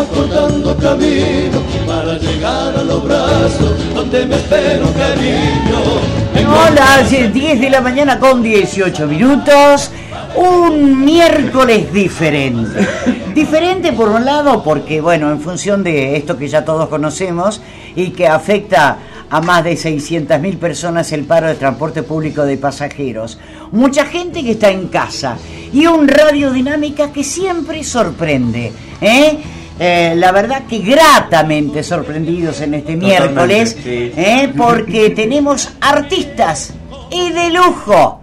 Vamos cortando camino para llegar a los brazos donde me espero cariño. Hola, 10 de la mañana con 18 minutos. Un miércoles diferente. Diferente por un lado porque, bueno, en función de esto que ya todos conocemos y que afecta a más de 600.000 personas el paro de transporte público de pasajeros. Mucha gente que está en casa y un radio dinámica que siempre sorprende. ¿eh? Eh, la verdad que gratamente sorprendidos en este miércoles, ¿eh? porque tenemos artistas y de lujo.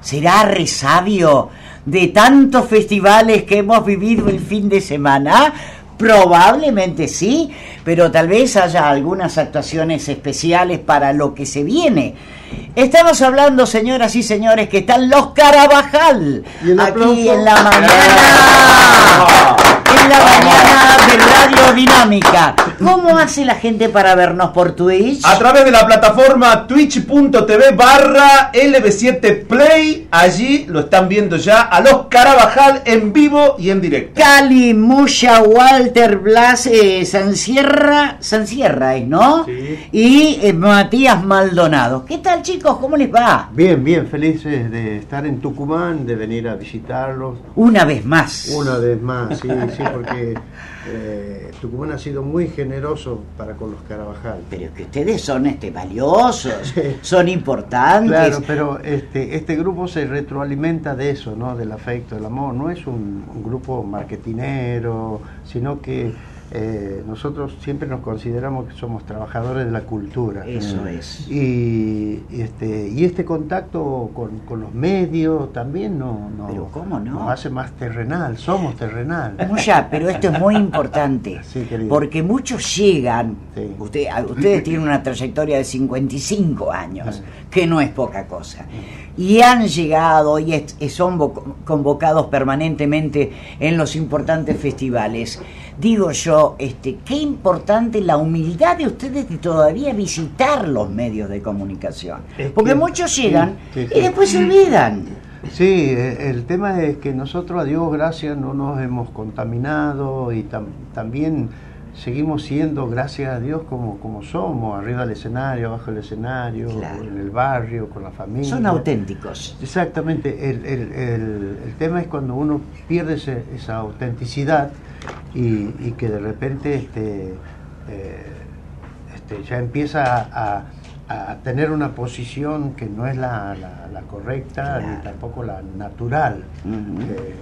¿Será resabio de tantos festivales que hemos vivido el fin de semana? Probablemente sí, pero tal vez haya algunas actuaciones especiales para lo que se viene. Estamos hablando, señoras y señores, que están los Carabajal aquí en la mañana. En la mañana de Radio Dinámica. ¿Cómo hace la gente para vernos por Twitch? A través de la plataforma twitch.tv barra LB7 Play. Allí lo están viendo ya a los Carabajal en vivo y en directo. Cali, Musha, Walter, Blas, eh, Sancierra, Sancierra es, ¿no? Sí. Y eh, Matías Maldonado. ¿Qué tal chicos? ¿Cómo les va? Bien, bien, felices de estar en Tucumán, de venir a visitarlos. Una vez más. Una vez más, sí, sí, porque eh, Tucumán ha sido muy generoso para con los Carabajal. Pero es que ustedes son este, valiosos, son importantes. Claro, pero este, este grupo se retroalimenta de eso, ¿no? Del afecto, del amor. No es un, un grupo marketinero, sino que eh, nosotros siempre nos consideramos que somos trabajadores de la cultura. Eso es. Y, este, y este contacto con, con los medios también no, no- Pero ¿cómo no? nos hace más terrenal, somos terrenal. Mucha, pero esto es muy importante, Sí, querido. porque muchos llegan, Sí. usted- ustedes tienen una trayectoria de 55 años, que no es poca cosa, y han llegado y son vo- convocados permanentemente en los importantes festivales. Digo yo, este, qué importante la humildad de ustedes de todavía visitar los medios de comunicación, Es porque que- muchos llegan sí, y sí. después se olvidan. Sí, eh, el tema es que nosotros, a Dios gracias, no nos hemos contaminado y tam- también seguimos siendo, gracias a Dios, como, como somos, arriba del escenario, abajo del escenario, Claro. en el barrio, con la familia. Son auténticos. Exactamente, el, el- el- el tema es cuando uno pierde ese- esa autenticidad y, y que de repente este, eh, este, ya empieza a, a- a tener una posición que no es la, la- la correcta Claro. ni tampoco la natural. Eh,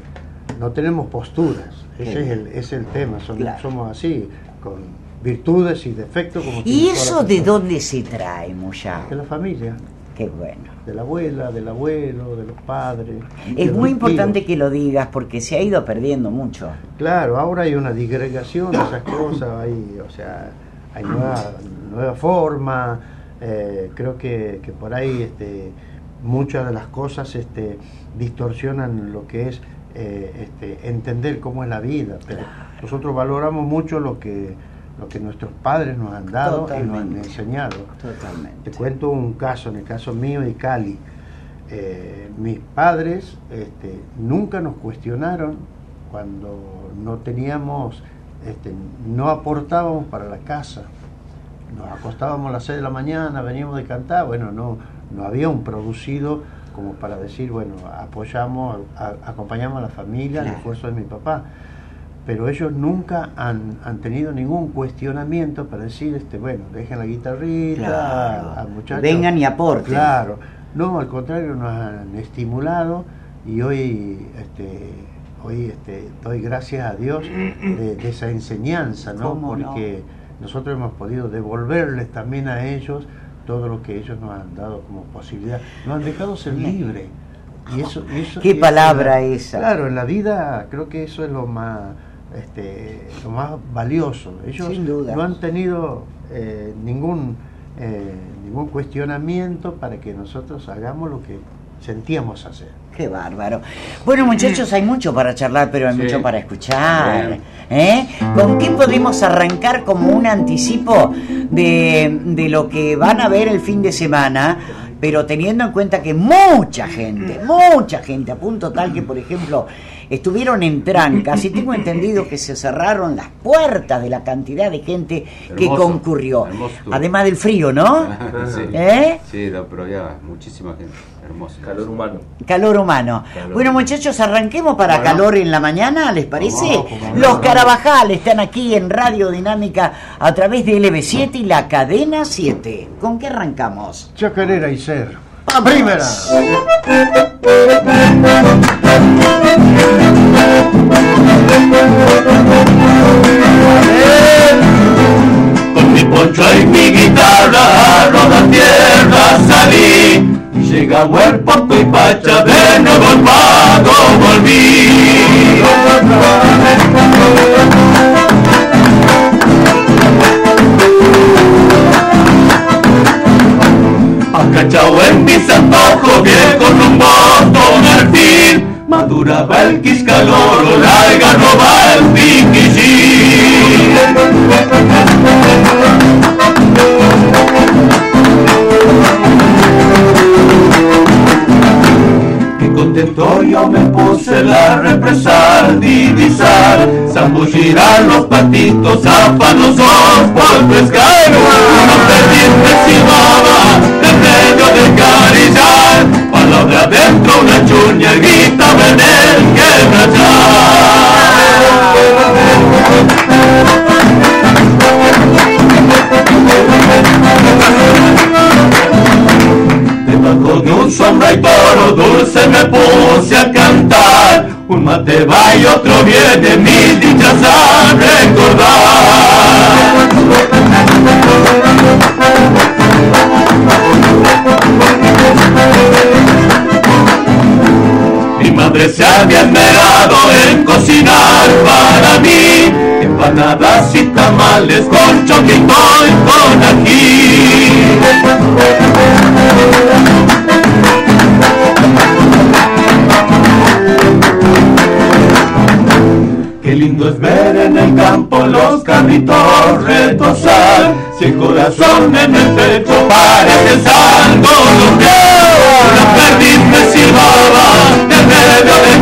no tenemos posturas, ese es el, es el tema, Claro. somos así, con virtudes y defectos como ¿Y eso de dónde se trae, Moya? De la familia Qué bueno. de la abuela, del abuelo, de los padres. Es muy tíos. importante que lo digas porque se ha ido perdiendo mucho. Claro, ahora hay una disgregación de esas cosas, hay, o sea, hay nueva, nueva forma, eh, creo que, que por ahí este, muchas de las cosas este, distorsionan lo que es eh, este, entender cómo es la vida, pero nosotros valoramos mucho lo que, lo que nuestros padres nos han dado y nos han enseñado. Totalmente. Te cuento un caso, en el caso mío y Cali. Eh, mis padres este, nunca nos cuestionaron cuando no teníamos, este, no aportábamos para la casa. Nos acostábamos a las 6 de la mañana, veníamos de cantar, bueno, no, no había un producido como para decir, bueno, apoyamos, a- acompañamos a la familia, el Claro. esfuerzo de mi papá. Pero ellos nunca han, han tenido ningún cuestionamiento para decir, este, bueno, dejen la guitarrita, Claro. al muchacho. Vengan y aporten. Claro. No, al contrario, nos han estimulado y hoy, este, hoy este, doy gracias a Dios de, de esa enseñanza, ¿no? ¿Cómo no? Porque nosotros hemos podido devolverles también a ellos todo lo que ellos nos han dado como posibilidad. Nos han dejado ser libres. Y eso, y eso- Qué y eso palabra la- esa. Claro, en la vida creo que eso es lo más, este, lo más valioso. Ellos Sin duda. no han tenido eh, ningún, eh, ningún cuestionamiento para que nosotros hagamos lo que sentíamos hacer. Qué bárbaro. Bueno, muchachos, hay mucho para charlar, pero hay Sí. mucho para escuchar. ¿eh? ¿Con qué podemos arrancar como un anticipo de, de lo que van a ver el fin de semana? Pero teniendo en cuenta que mucha gente, mucha gente, a punto tal que, por ejemplo, estuvieron en trancas y tengo entendido que se cerraron las puertas de la cantidad de gente que concurrió. Además del frío, ¿no? sí, ¿Eh? sí, no, pero ya, muchísima gente. Hermoso. Calor humano. Calor humano. Calor. Bueno, muchachos, arranquemos para Bueno. calor en la mañana, ¿les parece? Los. Carabajal están aquí en Radio Dinámica a través de LB7 y la cadena 7. ¿Con qué arrancamos? Chacarera y ser. Vamos. Primera. Con mi poncho y mi guitarra a rodar tierra salí y llegamos el poco y pacha de nuevo al pago volví. Acachao en mis antojos, viejo rumbo el fin. Maduraba el quiscaloro, larga no. Qué contento me puse la represa al divisar Zambullirán los patitos afanosos por pescar Una me silbaba en medio del Palabra adentro una chuña gritaba en el quebrachar Debajo de un sombra y toro dulce me puse a cantar. Un mate va y otro viene, mil dichas a recordar Madre se había esmerado en cocinar para mí. Empanadas y tamales con choquito y con ají. Qué lindo es ver en el campo los carritos retosar Si el corazón en el pecho parece salto La perdiz me silbaba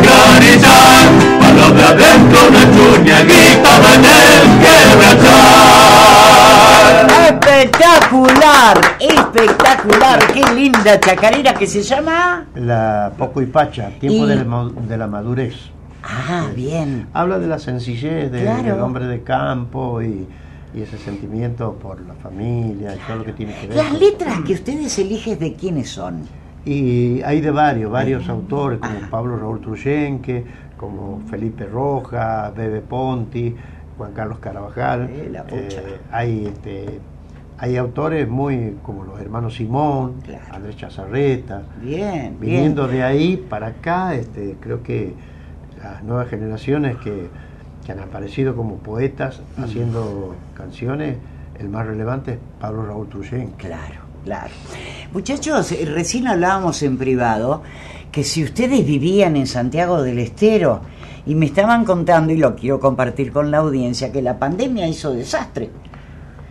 carillar Palabra adentro una chuña gritaba en el quebrachar Espectacular, espectacular, qué linda chacarera que se llama. La Poco y Pacha, tiempo Y- de, la, ma- de la madurez. Ah, bien. Habla de la sencillez de- Claro. del hombre de campo y, y ese sentimiento por la familia y todo lo que tiene que ver. Las letras que ustedes eligen de quiénes son. Y hay de varios, varios autores, como Pablo Raúl Truyenque, como Felipe Roja, Bebe Ponti, Juan Carlos Carabajal. Eh. Eh, hay, este, hay autores muy como los hermanos Simón, Claro. Andrés Chazarreta. Bien, Viniendo bien. de ahí para acá, este, creo que las nuevas generaciones que, que han aparecido como poetas Mm. haciendo canciones, el más relevante es Pablo Raúl Truyenque. Claro, claro. Muchachos, eh, recién hablábamos en privado que si ustedes vivían en Santiago del Estero y me estaban contando, y lo quiero compartir con la audiencia, que la pandemia hizo desastre.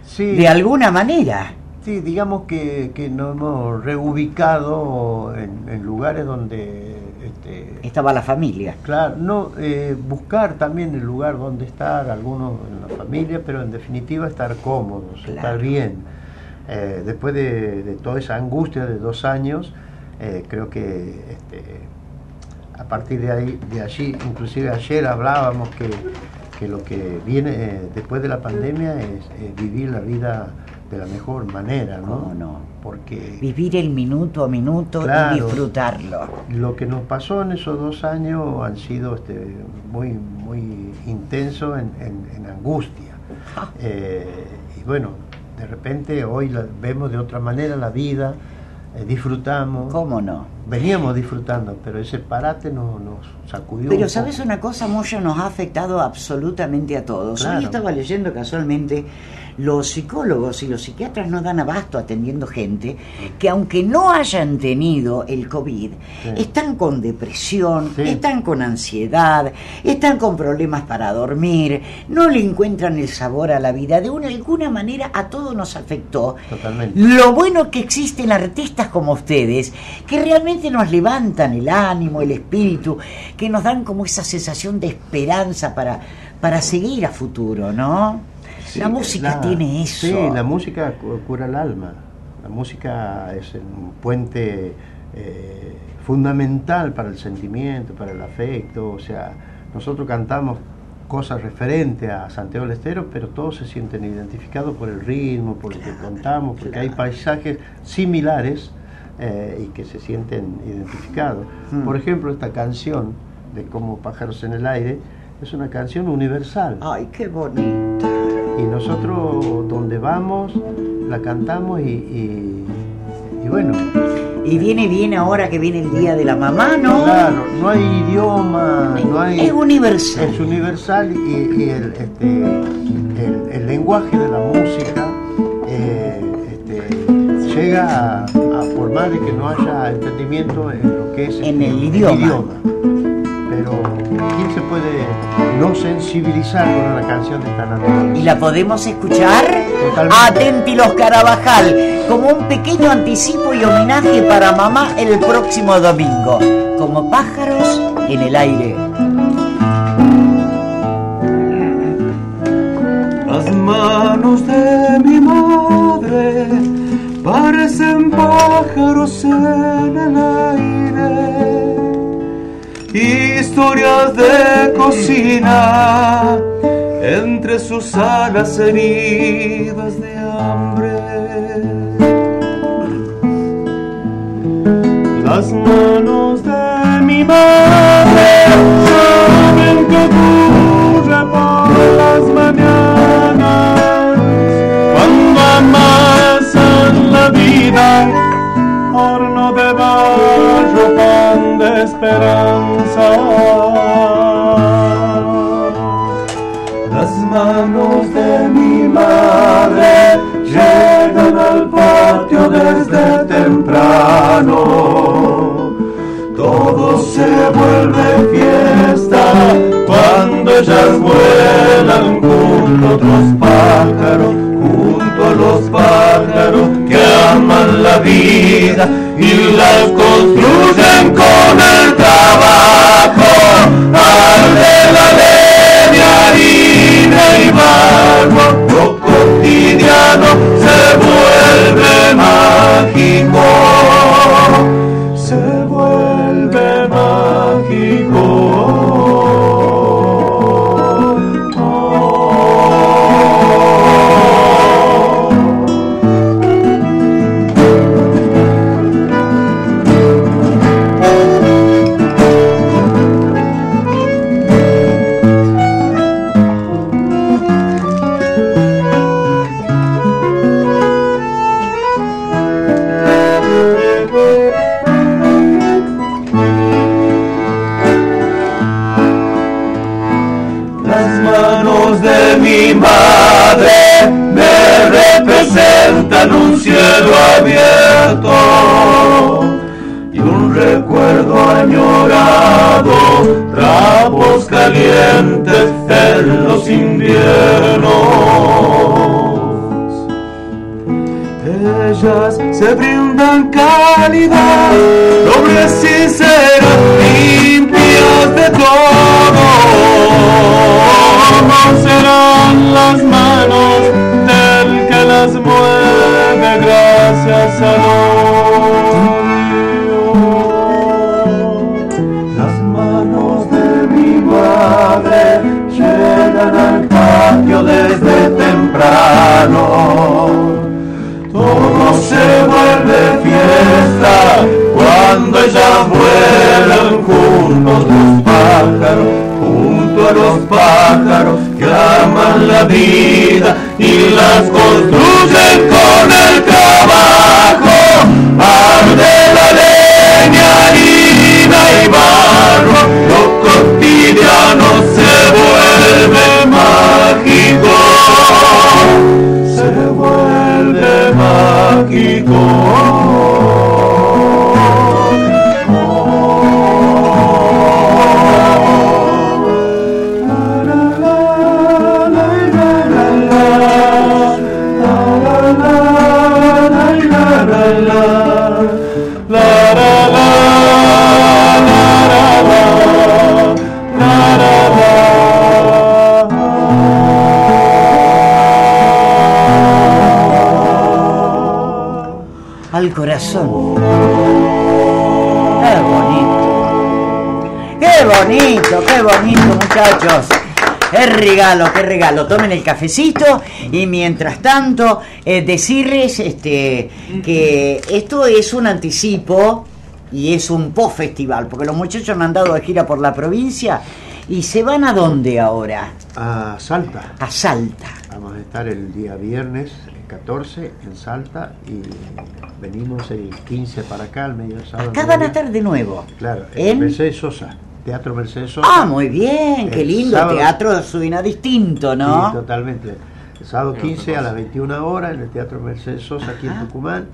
Sí. De alguna manera. Sí, digamos que, que nos hemos reubicado en, en lugares donde, este, Estaba la familia. claro, no eh, buscar también el lugar donde estar, algunos en la familia, pero en definitiva estar cómodos, Claro. estar bien. Eh, después de, de toda esa angustia de dos años, eh, creo que este, a partir de ahí, de allí, inclusive ayer hablábamos que, que lo que viene eh, después de la pandemia es vivir la vida de la mejor manera, ¿no? ¿Cómo no? Porque Vivir el minuto a minuto Claro. y disfrutarlo. lo que nos pasó en esos dos años han sido este, muy, muy intenso en, en- en angustia. Ah. Y bueno, de repente hoy la- vemos de otra manera la vida, eh, disfrutamos. ¿Cómo no? Veníamos disfrutando, pero ese parate nos, nos sacudió. Pero un sabes poco. una cosa, Moya, nos ha afectado absolutamente a todos. Hoy Claro. estaba leyendo casualmente, los psicólogos y los psiquiatras no dan abasto atendiendo gente que aunque no hayan tenido el COVID, Sí. están con depresión, Sí. están con ansiedad, están con problemas para dormir, no le encuentran el sabor a la vida. De una, alguna manera a todos nos afectó. Totalmente. Lo bueno que existen artistas como ustedes, que realmente realmente nos levantan el ánimo, el espíritu, que nos dan como esa sensación de esperanza para, para seguir a futuro, ¿no? Sí, la música la- tiene eso. Sí, la música cu- cura el alma. La música es un puente eh, fundamental para el sentimiento, para el afecto. O sea, nosotros cantamos cosas referentes a Santiago del Estero, pero todos se sienten identificados por el ritmo, por lo que contamos, porque hay paisajes similares eh, y que se sienten identificados. Hmm. Por ejemplo, esta canción de Como pájaros en el aire es una canción universal. Ay, qué bonito. Y nosotros donde vamos la cantamos y, y- y bueno, Y viene bien ahora que viene el Día de la Mamá, ¿no? claro, no hay idioma, no hay... Es universal. es universal y, y el, este, el, el lenguaje de la música eh, este, llega a, a, de que no haya entendimiento en lo que es En este, el idioma. Pero ¿quién se puede no sensibilizar con una canción de esta naturaleza? Y la podemos escuchar. Totalmente. Atenti los Carabajal, como un pequeño anticipo y homenaje para mamá el próximo domingo, como pájaros en el aire. Historias de cocina entre sus alas heridas de hambre. Las manos de mi madre saben que ocurre por las mañanas cuando amasan la vida, horno de barro, esperanza. Las manos de mi madre llegan al patio desde temprano. Todo se vuelve fiesta cuando ellas vuelan junto a otros pájaros, junto a los pájaros que aman la vida y las representan un cielo abierto y un recuerdo añorado, trapos calientes en los inviernos. Ellas se brindan calidad, nobles, sinceras, limpias de todo. No serán las manos las mueve gracias al odio. Las manos de mi madre llegan al patio desde temprano. Todo se vuelve vida y las construyen con el al corazón. Qué bonito. Qué bonito, qué bonito, muchachos. Qué regalo, qué regalo. Tomen el cafecito y mientras tanto eh, decirles este, que esto es un anticipo y es un post-festival, porque los muchachos han dado de gira por la provincia y se van a dónde ahora? A Salta. A Salta. Vamos a estar el día viernes 14 en Salta y venimos el 15 para acá, el medio sábado. Acá van a estar de nuevo. Claro, ¿En? Mercedes Sosa, Teatro Mercedes Sosa. Ah, muy bien, qué lindo. sábado- Teatro suena distinto, ¿no? Sí, totalmente. El sábado 15 a las 21 horas en el Teatro Mercedes Sosa aquí en Ajá. Tucumán.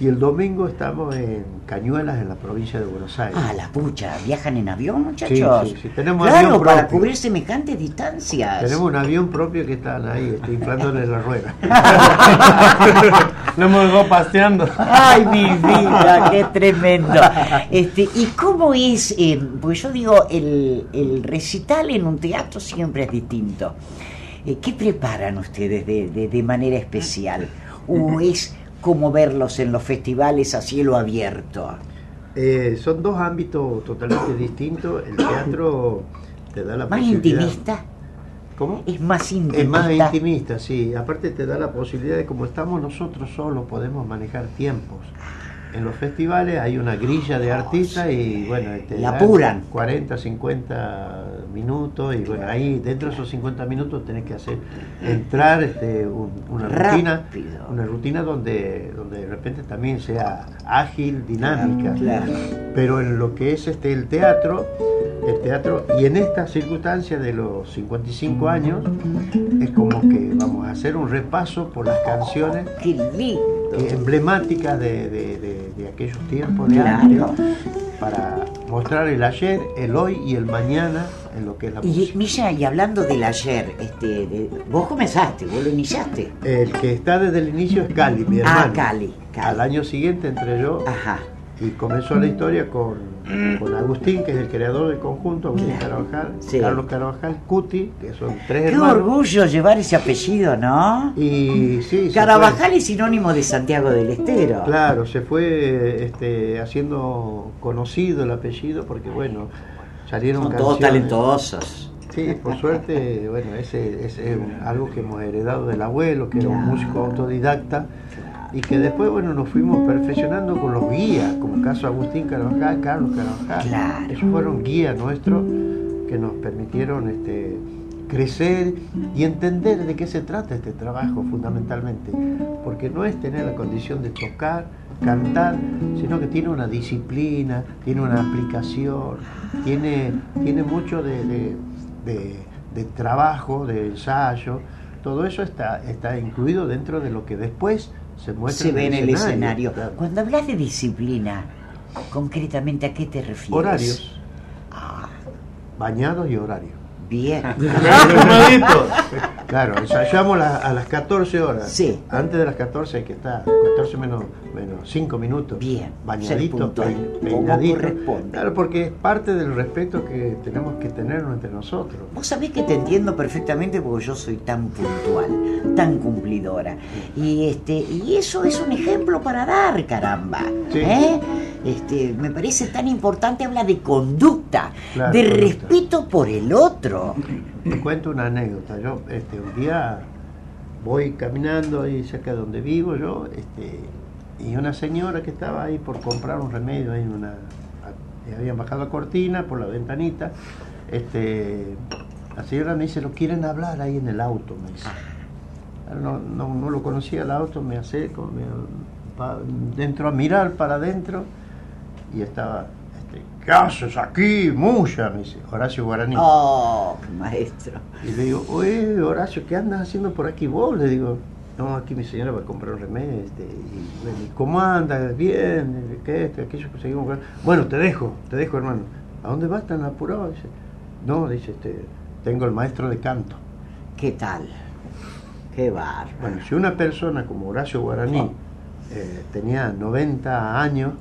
Y el domingo estamos en Cañuelas, en la provincia de Buenos Aires. Ah, la pucha, ¿viajan en avión, muchachos? Sí, sí, sí, tenemos claro, avión para cubrir semejantes distancias. Tenemos un avión propio que están ahí, este, inflándole la rueda. No hemos dejado paseando. Ay, mi vida, qué tremendo. Este, ¿Y cómo es? eh, pues yo digo, el, el recital en un teatro siempre es distinto. Eh, ¿Qué preparan ustedes de, de- de manera especial? ¿O es como verlos en los festivales a cielo abierto? Eh, son dos ámbitos totalmente distintos. El teatro te da la ¿Más posibilidad. intimista? ¿Cómo? Es más intimista. Es más intimista, sí. Aparte te da la posibilidad de, como estamos nosotros solos, podemos manejar tiempos. En los festivales hay una grilla de artistas y bueno, te La apuran. 40, 50 minutos y bueno, ahí dentro de esos 50 minutos tenés que hacer entrar este, un- una rutina, Rápido. una rutina donde, donde de repente también sea ágil, dinámica. Claro. Pero en lo que es este el teatro, el teatro, y en esta circunstancia de los 55 años, es como que vamos a hacer un repaso por las canciones eh, emblemáticas de, de- de- de aquellos tiempos de Claro. antes, para mostrar el ayer, el hoy y el mañana en lo que es la Y música. Milla, y hablando del ayer, este, de- vos comenzaste, vos lo iniciaste. El que está desde el inicio es Cali, mi Ah, hermano. Cali, Cali. Al año siguiente entré yo Ajá. Y comenzó la historia con, con Agustín, que es el creador del conjunto, Agustín Claro. Carvajal, Sí. Carlos Carvajal, Cuti, que son tres Qué hermanos. orgullo llevar ese apellido, ¿no? Y sí, Carabajal es sinónimo de Santiago del Estero. Claro, se fue este, haciendo conocido el apellido porque, bueno, salieron Son todos canciones. talentosos. Sí, por suerte, bueno, ese ese es algo que hemos heredado del abuelo, que era un músico autodidacta, y que después, bueno, nos fuimos perfeccionando con los guías, como caso Agustín Carvajal, Carlos Carvajal. Claro. Ellos fueron guías nuestros que nos permitieron este, crecer y entender de qué se trata este trabajo fundamentalmente, porque no es tener la condición de tocar, cantar, sino que tiene una disciplina, tiene una aplicación, tiene, tiene mucho de, de- de- de trabajo, de ensayo, todo eso está, está incluido dentro de lo que después se muestra Se ve en el escenario. claro. Cuando hablas de disciplina, concretamente, ¿a qué te refieres? Horarios, Ah, bañados y horarios. Bien. Claro, ensayamos la- a las 14 horas. Sí. Antes de las 14 hay que estar, 14 menos, menos 5 minutos. Bien, Bañadito, pein- peinadito. corresponde. Claro, porque es parte del respeto que tenemos que tener entre nosotros. Vos sabés que te entiendo perfectamente porque yo soy tan puntual, tan cumplidora. Y este, y eso es un ejemplo para dar, caramba. Sí. ¿eh? Este, me parece tan importante, habla de conducta, Claro, de respeto por el otro. Te cuento una anécdota. Yo este, un día voy caminando ahí cerca de donde vivo yo, este, y una señora que estaba ahí por comprar un remedio, ahí una, a- habían bajado la cortina por la ventanita, este, la señora me dice, lo quieren hablar ahí en el auto, me dice. No, no, no lo conocía el auto, me acerco, me, pa- dentro a mirar para adentro y estaba, ¿qué haces aquí, mucha? Me dice, Horacio Guaraní. Oh, maestro. Y le digo, oye, Horacio, ¿qué andas haciendo por aquí vos? Le digo, no, aquí mi señora va a comprar un remedio. Este, y, bueno, ¿y ¿cómo andas? Bien, ¿qué esto, aquello que seguimos con-". Bueno, te dejo, te dejo, hermano. ¿A dónde vas tan apurado? Dice, no, dice, este, tengo el maestro de canto. ¿Qué tal? Qué bárbaro. Bueno, si una persona como Horacio Guaraní eh, tenía 90 años,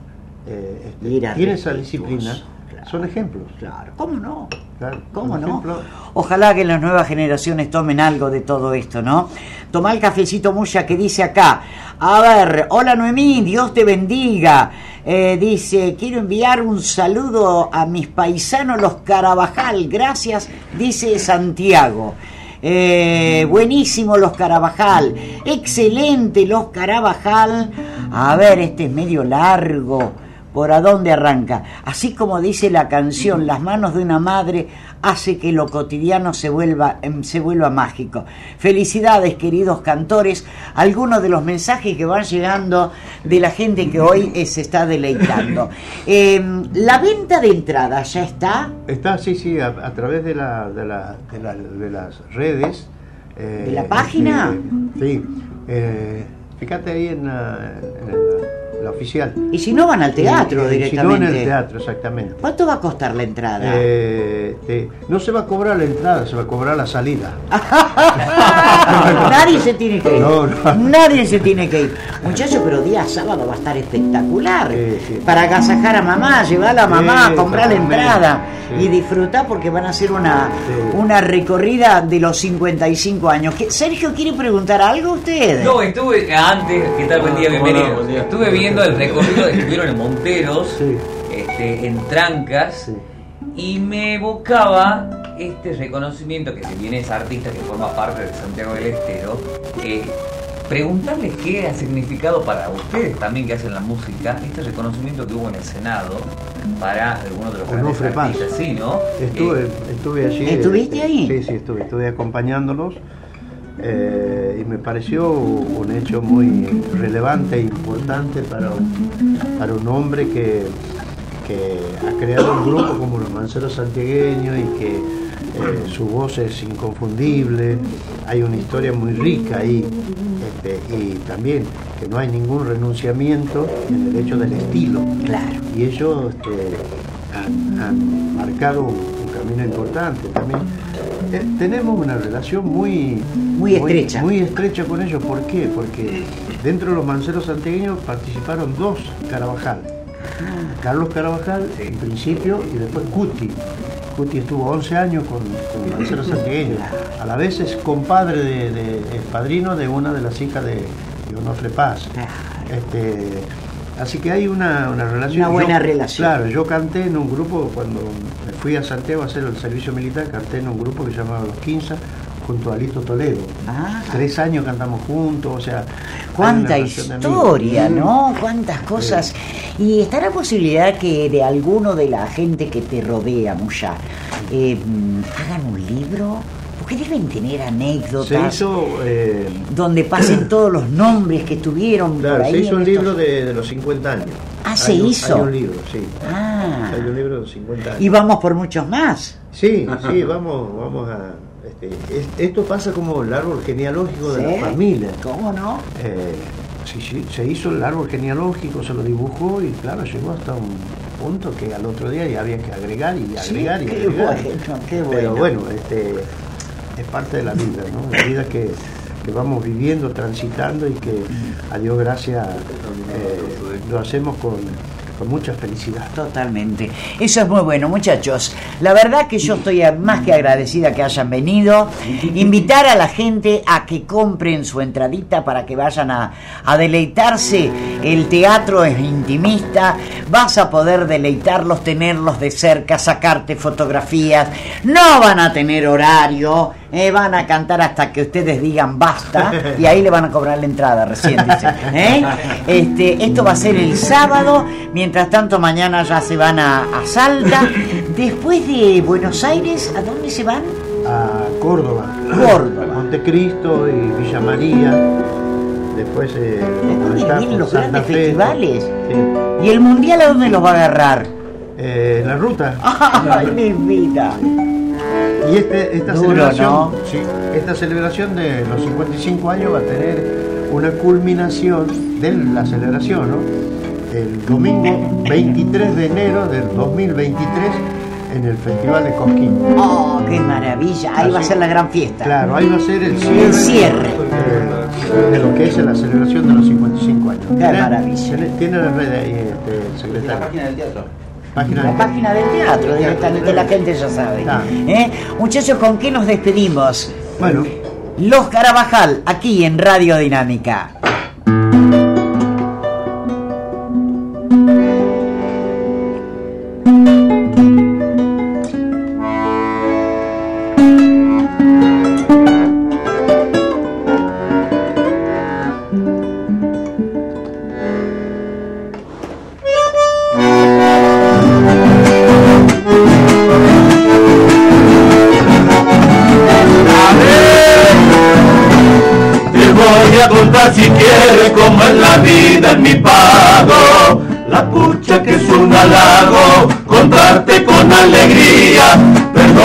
eh, este, tiene esa respetuoso, disciplina, Son ejemplos. Claro, ¿cómo no? Claro, ¿Cómo no? ejemplos. Ojalá que las nuevas generaciones tomen algo de todo esto, ¿no? Tomá el cafecito Muya que dice acá. A ver, hola Noemí, Dios te bendiga. Eh, dice, quiero enviar un saludo a mis paisanos los Carabajal. Gracias, dice Santiago. Eh, buenísimo los Carabajal. Excelente los Carabajal. A ver, este es medio largo. ¿Por a dónde arranca? Así como dice la canción, las manos de una madre hace que lo cotidiano se vuelva, em, se vuelva mágico. Felicidades, queridos cantores. Algunos de los mensajes que van llegando de la gente que hoy eh, se está deleitando. Em, la venta de entradas ya está. Está, sí, sí, a, a través de, la, de, la- de la- de las redes. eh, ¿De la página? este, sí. eh, fíjate ahí en, la, en la- oficial. Y si no van al teatro Y, directamente. Si no en el teatro, exactamente. ¿Cuánto va a costar la entrada? Eh, no se va a cobrar la entrada, se va a cobrar la salida. Nadie se tiene que ir. No, no. Nadie se tiene que ir. Muchachos, pero día sábado va a estar espectacular. Sí, sí. Para agasajar a mamá, llevar a la mamá, Sí, comprar la entrada Sí. y disfrutar porque van a hacer una, Sí. una recorrida de los 55 años. ¿Qué- Sergio, ¿quiere preguntar algo usted? No, estuve antes, ¿qué tal? Buen día, Ah, ¿cómo bienvenido. no? Buen día. Estuve viendo el recorrido, estuvieron en Monteros, Sí. este, en Trancas, Sí. y me evocaba este reconocimiento que si bien es artista que forma parte de Santiago del Estero, eh, preguntarles qué ha significado para ustedes también que hacen la música, este reconocimiento que hubo en el Senado para algunos de los grandes Onofre Paz. artistas, sí, ¿no? Estuve, Eh, estuve allí. ¿Estuviste eh, ahí? Sí, sí, estuve, estuve acompañándolos eh, y me pareció un hecho muy relevante e importante para un, para un hombre que, que ha creado un grupo como los Manceros Santiagueños y que eh, su voz es inconfundible, hay una historia muy rica ahí este, y también que no hay ningún renunciamiento en el hecho del estilo Claro. y ellos este, han, han marcado un, un camino importante también. Eh, tenemos una relación muy, Muy estrecha. Muy, estrecha con ellos. ¿Por qué? Porque dentro de los manceros santiagueños participaron dos Carabajal. Carlos Carabajal en principio y después Cuti. Cuti estuvo 11 años con, con Manceros Santiagueños. A la vez es compadre, de, de- es padrino de una de las hijas de, de Onofre Paz. Claro. Este, así que hay una, una relación. Una buena Yo- relación. Claro, yo canté en un grupo, cuando me fui a Santiago a hacer el servicio militar, canté en un grupo que se llamaba Los Quinza, junto a Lito Toledo. Ah. Tres años cantamos juntos, o sea... Cuánta historia, Mm. ¿no? Cuántas cosas. Y está la posibilidad que de alguno de la gente que te rodea, Muya, eh, mm, hagan un libro, porque deben tener Se anécdotas hizo, eh, donde pasen todos los nombres que tuvieron claro, por ahí. se hizo un estos- libro de, de los 50 años. Ah, se Hay un- hizo. Hay un libro, sí. Ah, Hay un libro de los 50 años. y vamos por muchos más. Sí, sí, vamos, vamos a... este, es- esto pasa como el árbol genealógico de ¿Sí? la familia. ¿Cómo no? Eh, sí, sí, se hizo el árbol genealógico, se lo dibujó y claro, llegó hasta un punto que al otro día ya había que agregar y agregar y qué agregar. bueno, qué Pero bueno. bueno, este, es parte de la vida, ¿no? La vida que, que vamos viviendo, transitando y que a Dios gracias eh, lo hacemos con, con mucha felicidad. Totalmente. Eso es muy bueno, muchachos. La verdad que yo estoy más que agradecida que hayan venido. Invitar a la gente a que compren su entradita para que vayan a, a deleitarse. El teatro es intimista. Vas a poder deleitarlos, tenerlos de cerca, sacarte fotografías. No van a tener horario. Eh, van a cantar hasta que ustedes digan basta y ahí le van a cobrar la entrada recién dicen, ¿eh? este, esto va a ser el sábado mientras tanto mañana ya se van a, a Salta después de Buenos Aires ¿a dónde se van? A Córdoba, Córdoba. Montecristo y Villa María. Después, eh, vienen los Santa grandes Fe. festivales Sí. ¿y el mundial a dónde los va a agarrar? Eh, la ruta. ¡ay mi vida! Y este, esta Duro, celebración, ¿no? sí, esta celebración de los 55 años va a tener una culminación de la celebración, ¿no? El domingo 23 de enero del 2023 en el Festival de Cosquín. ¡oh qué maravilla! ahí va a ser la gran fiesta Claro, ahí va a ser el cierre, El cierre. de lo que es la celebración de los 55 años. Qué ¿Tiene- maravilla. Tiene, tiene la red ahí, este, La secretario. página del teatro. Página la del- página del teatro, directamente la gente ya sabe. ¿Eh? Muchachos, ¿con qué nos despedimos? Bueno, Los Carabajal, aquí en Radio Dinámica.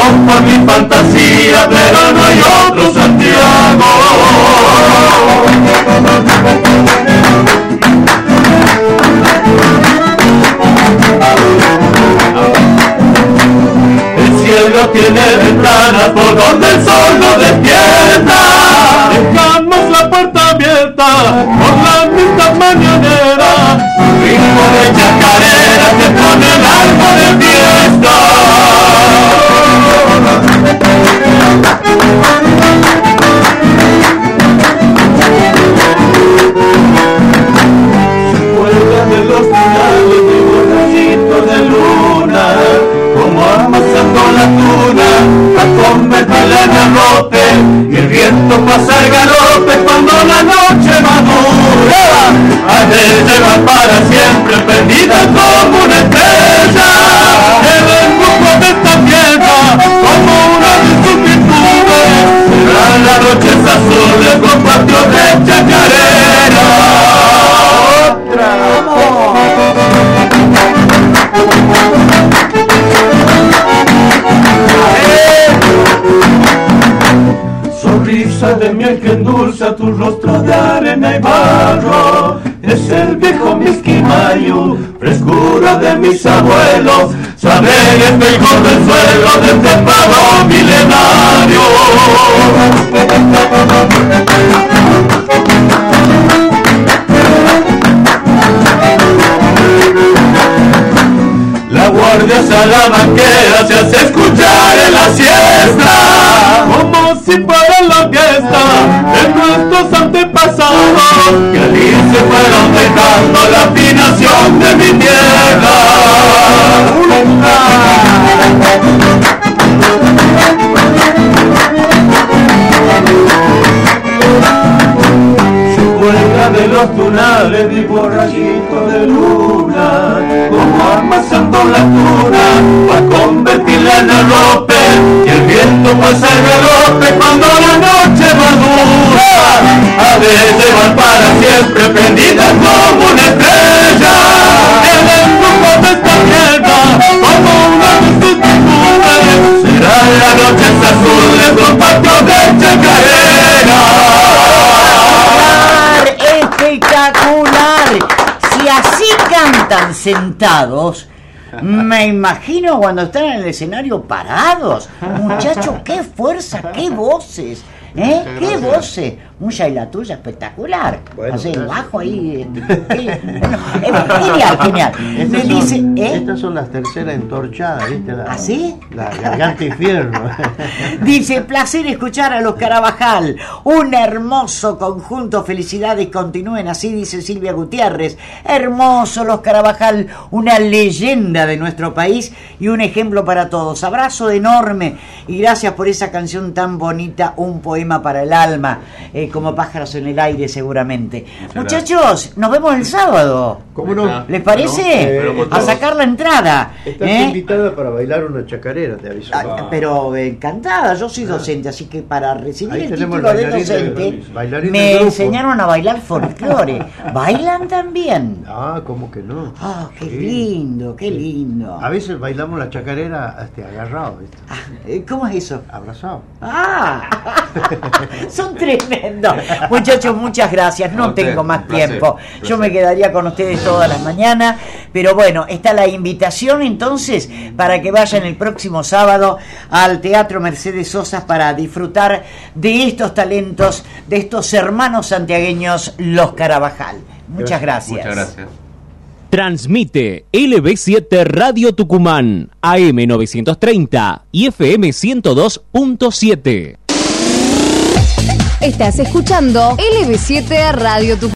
Perdón por mi fantasía, pero no hay otro Santiago. El cielo tiene ventanas por donde el sol no despierta. Dejamos la puerta abierta por la misma mañanera. Ritmo de chacarera abuelos. Saberes del suelo de este milenario. Sentados, me imagino cuando están en el escenario parados. Muchachos, qué fuerza, qué voces. ¿Eh? ¡Qué voces! Mucha y la tuya espectacular. Bueno, gracias. bajo ahí. eh, bueno, genial, genial. Me Estas dice, son, ¿eh? estas son las terceras entorchadas, ¿viste? La, ¿Ah, sí? La garganta infierno. Dice, placer escuchar a los Carabajal. Un hermoso conjunto. Felicidades, continúen así, dice Silvia Gutiérrez. Hermoso los Carabajal, una leyenda de nuestro país y un ejemplo para todos. Abrazo enorme y gracias por esa canción tan bonita, un poema para el alma, eh, como pájaros en el aire seguramente. Muchachos, nos vemos el sábado. ¿Cómo no? ¿Les parece? Pero con a sacar la entrada. Estás ¿eh? invitada para bailar una chacarera, te aviso. Ah, Pero encantada, yo soy docente, así que para recibir Ahí el título de docente bailarín me enseñaron a bailar folclore. ¿Bailan también? Ah, ¿cómo que no? Ah, qué Sí. lindo, qué lindo. A veces bailamos la chacarera este, agarrado, ¿viste? Ah, eh, ¿Cómo es eso? abrazado. Ah, son tremendos. Muchachos, muchas gracias. No usted, tengo más placer, tiempo. Yo me quedaría con ustedes todas las mañanas. Pero bueno, está la invitación entonces para que vayan el próximo sábado al Teatro Mercedes Sosa para disfrutar de estos talentos, de estos hermanos santiagueños, los Carabajal. Muchas gracias. Muchas gracias. Transmite LB7 Radio Tucumán, AM 930 y FM 102.7. Estás escuchando LB7 Radio Tucumán.